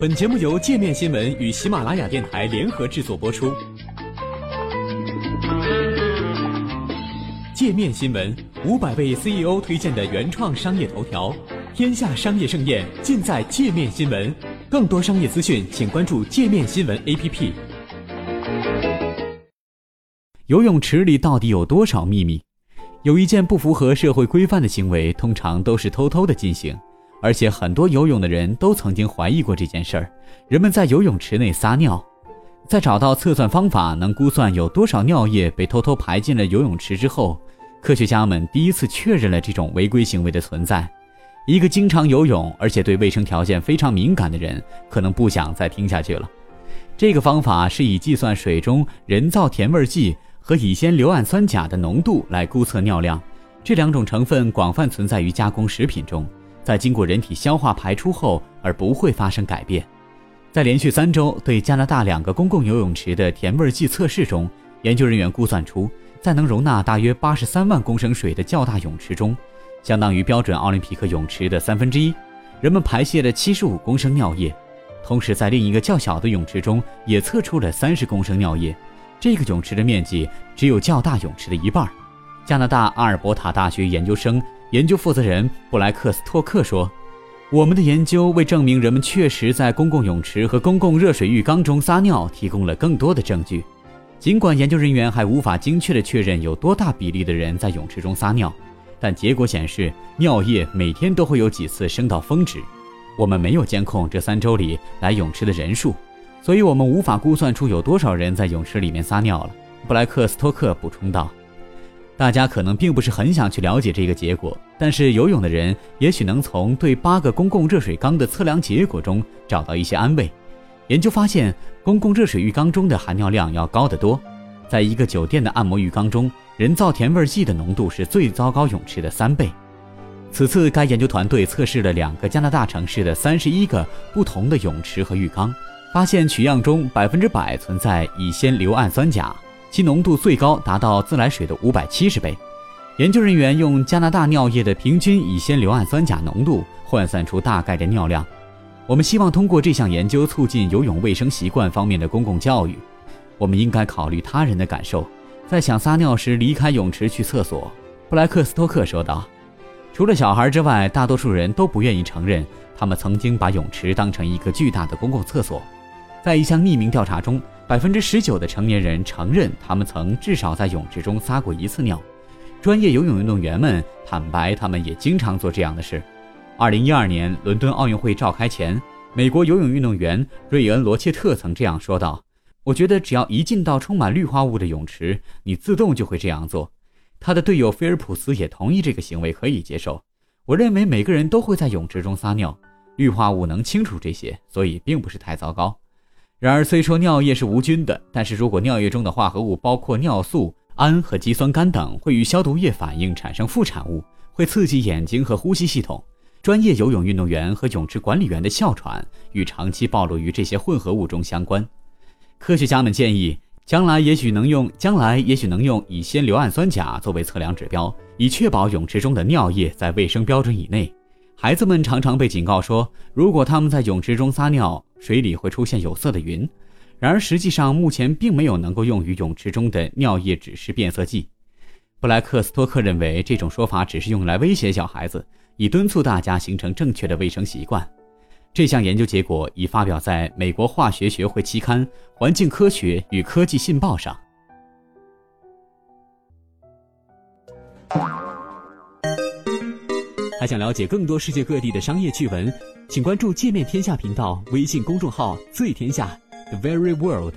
本节目由界面新闻与喜马拉雅电台联合制作播出。界面新闻五百位 CEO 推荐的原创商业头条，天下商业盛宴尽在界面新闻。更多商业资讯，请关注界面新闻 APP。游泳池里到底有多少秘密？有一件不符合社会规范的行为，通常都是偷偷的进行。而且很多游泳的人都曾经怀疑过这件事儿：人们在游泳池内撒尿，在找到测算方法能估算有多少尿液被偷偷排进了游泳池之后，科学家们第一次确认了这种违规行为的存在。一个经常游泳而且对卫生条件非常敏感的人，可能不想再听下去了。这个方法是以计算水中人造甜味剂和乙酰硫胺酸钾的浓度来估测尿量，这两种成分广泛存在于加工食品中。在经过人体消化排出后，而不会发生改变。在连续三周对加拿大两个公共游泳池的甜味剂测试中，研究人员估算出，在能容纳大约八十三万公升水的较大泳池中，相当于标准奥林匹克泳池的三分之一，人们排泄了七十五公升尿液。同时，在另一个较小的泳池中也测出了三十公升尿液，这个泳池的面积只有较大泳池的一半。加拿大阿尔伯塔大学研究生。研究负责人布莱克斯托克说：“我们的研究为证明人们确实在公共泳池和公共热水浴缸中撒尿提供了更多的证据。尽管研究人员还无法精确地确认有多大比例的人在泳池中撒尿，但结果显示尿液每天都会有几次升到峰值。我们没有监控这三周里来泳池的人数，所以我们无法估算出有多少人在泳池里面撒尿了。”布莱克斯托克补充道。大家可能并不是很想去了解这个结果，但是游泳的人也许能从对八个公共热水缸的测量结果中找到一些安慰。研究发现，公共热水浴缸中的含尿量要高得多。在一个酒店的按摩浴缸中，人造甜味剂的浓度是最糟糕泳池的三倍。此次，该研究团队测试了两个加拿大城市的三十一个不同的泳池和浴缸，发现取样中百分之百存在乙酰硫氨酸钾。其浓度最高达到自来水的五百七十倍。研究人员用加拿大尿液的平均乙酰硫胺酸钾浓度换算出大概的尿量。我们希望通过这项研究促进游泳卫生习惯方面的公共教育。我们应该考虑他人的感受，在想撒尿时离开泳池去厕所。布莱克斯托克说道。除了小孩之外，大多数人都不愿意承认他们曾经把泳池当成一个巨大的公共厕所。在一项匿名调查中。百分之十九的成年人承认，他们曾至少在泳池中撒过一次尿。专业游泳运动员们坦白，他们也经常做这样的事。二零一二年伦敦奥运会召开前，美国游泳运动员瑞恩·罗切特曾这样说道：“我觉得只要一进到充满氯化物的泳池，你自动就会这样做。”他的队友菲尔普斯也同意这个行为可以接受。我认为每个人都会在泳池中撒尿，氯化物能清除这些，所以并不是太糟糕。然而，虽说尿液是无菌的，但是如果尿液中的化合物包括尿素、氨和肌酸酐等，会与消毒液反应产生副产物，会刺激眼睛和呼吸系统。专业游泳运动员和泳池管理员的哮喘与长期暴露于这些混合物中相关。科学家们建议，将来也许能用将来也许能用乙酰硫氨酸钾作为测量指标，以确保泳池中的尿液在卫生标准以内。孩子们常常被警告说，如果他们在泳池中撒尿，水里会出现有色的云，然而实际上目前并没有能够用于泳池中的尿液指示变色剂。布莱克斯托克认为这种说法只是用来威胁小孩子，以敦促大家形成正确的卫生习惯。这项研究结果已发表在美国化学学会期刊《环境科学与科技信报》上。还想了解更多世界各地的商业趣闻？请关注“界面天下”频道微信公众号“最天下 ”，The Very World。